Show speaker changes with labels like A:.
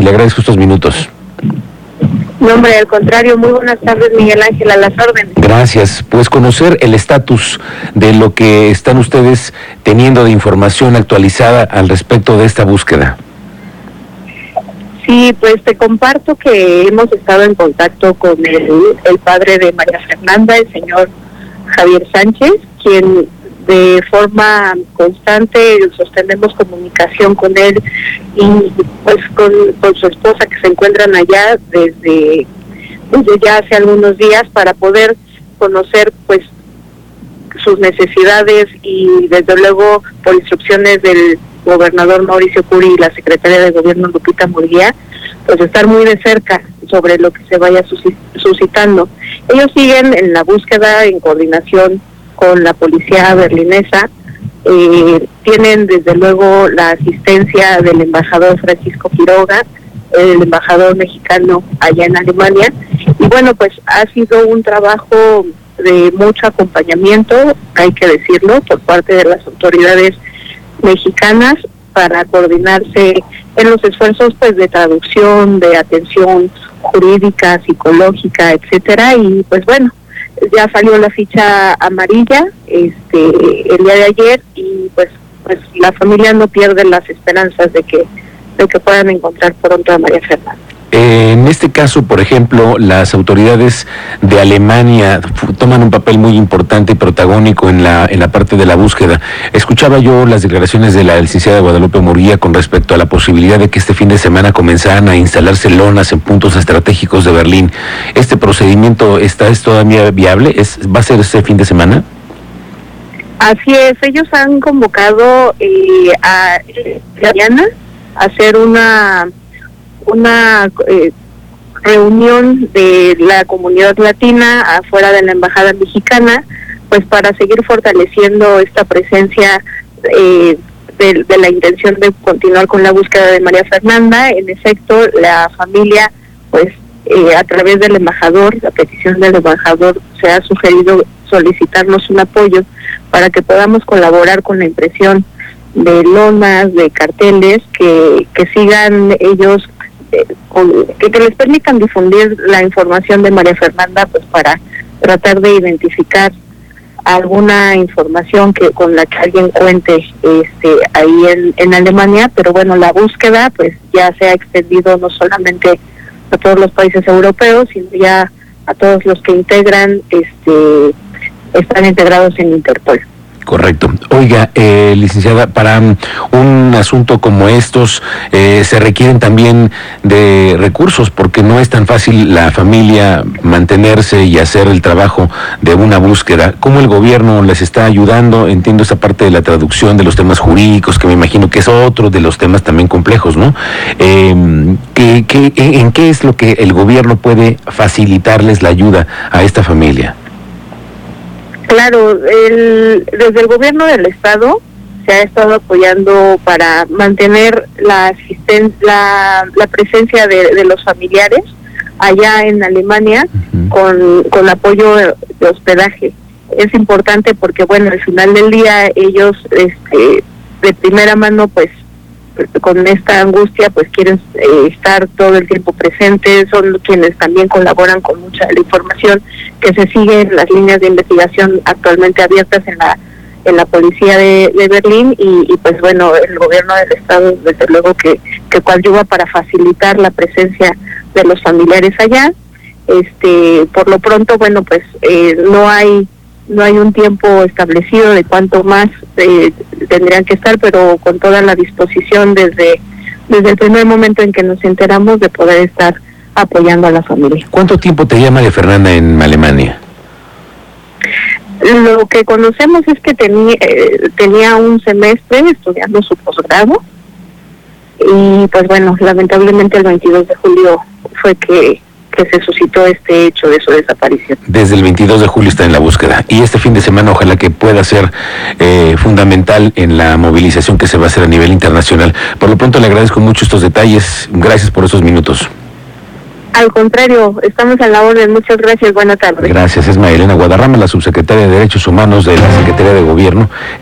A: Le agradezco estos minutos.
B: No, hombre, al contrario, muy buenas tardes, Miguel Ángel, a las órdenes.
A: Gracias. Pues conocer el estatus de lo que están ustedes teniendo de información actualizada al respecto de esta búsqueda.
B: Sí, pues te comparto que hemos estado en contacto con el, el padre de María Fernanda, el señor Javier Sánchez, quien de forma constante sostenemos comunicación con él y pues con, con su esposa que se encuentran allá desde, desde ya hace algunos días para poder conocer pues sus necesidades y desde luego por instrucciones del gobernador Mauricio Curi y la secretaria de gobierno Lupita Murguía, pues estar muy de cerca sobre lo que se vaya suscitando. Ellos siguen en la búsqueda en coordinación con la policía berlinesa. Eh, tienen desde luego la asistencia del embajador Francisco Quiroga, el embajador mexicano allá en Alemania. Y bueno, pues ha sido un trabajo de mucho acompañamiento, hay que decirlo, por parte de las autoridades mexicanas para coordinarse en los esfuerzos pues de traducción, de atención jurídica, psicológica, etcétera y pues bueno, ya salió la ficha amarilla este el día de ayer y pues pues la familia no pierde las esperanzas de que de que puedan encontrar pronto a María Fernanda.
A: Eh, en este caso, por ejemplo, las autoridades de Alemania toman un papel muy importante y protagónico en la, en la parte de la búsqueda. Escuchaba yo las declaraciones de la licenciada Guadalupe Murguía con respecto a la posibilidad de que este fin de semana comenzaran a instalarse lonas en puntos estratégicos de Berlín. ¿Este procedimiento está es todavía viable? ¿Es, ¿Va a ser este fin de semana?
B: Así es, ellos han convocado eh, a mañana a hacer una una eh, reunión de la comunidad latina afuera de la embajada mexicana, pues para seguir fortaleciendo esta presencia eh, de, la intención de continuar con la búsqueda de María Fernanda. En efecto, la familia, pues eh, a través del embajador, la petición del embajador, se ha sugerido solicitarnos un apoyo para que podamos colaborar con la impresión de lonas, de carteles, que, que sigan ellos, que, que les permitan difundir la información de María Fernanda, pues para tratar de identificar alguna información que con la que alguien cuente este ahí en, en Alemania, pero bueno, la búsqueda pues ya se ha extendido no solamente a todos los países europeos, sino ya a todos los que integran este están integrados en Interpol.
A: Correcto. Oiga, eh, licenciada, para un asunto como estos eh, se requieren también de recursos porque no es tan fácil la familia mantenerse y hacer el trabajo de una búsqueda. ¿Cómo el gobierno les está ayudando? Entiendo esa parte de la traducción de los temas jurídicos, que me imagino que es otro de los temas también complejos, ¿no? Eh, ¿qué- qué- ¿En qué es lo que el gobierno puede facilitarles la ayuda a esta familia?
B: Claro, el, desde el gobierno del estado se ha estado apoyando para mantener la asisten la, la presencia de, de los familiares allá en Alemania con, con apoyo de hospedaje. Es importante porque, bueno, al final del día ellos, este, de primera mano, pues con esta angustia, pues quieren eh, estar todo el tiempo presentes, son quienes también colaboran con mucha de la información que se sigue en las líneas de investigación actualmente abiertas en la en la policía de, Berlín. Y, y, pues bueno el gobierno del estado desde luego que que coadyuva para facilitar la presencia de los familiares allá. Este por lo pronto bueno pues eh, no hay no hay un tiempo establecido de cuánto más eh, tendrían que estar pero con toda la disposición desde desde el primer momento en que nos enteramos de poder estar apoyando a la familia
A: ¿Cuánto tiempo te llama de Fernanda en Alemania?
B: Lo que conocemos es que tenía, eh, tenía un semestre estudiando su posgrado y pues bueno, lamentablemente el 22 de julio fue que, que se suscitó este hecho de su desaparición.
A: Desde el 22 de julio está en la búsqueda y este fin de semana ojalá que pueda ser eh, fundamental en la movilización que se va a hacer a nivel internacional. Por lo pronto le agradezco mucho estos detalles. Gracias por esos minutos.
B: Al contrario, estamos a la orden. Muchas gracias. Buenas tardes.
A: Gracias. Es Maelena Guadarrama, la subsecretaria de Derechos Humanos de la Secretaría de Gobierno.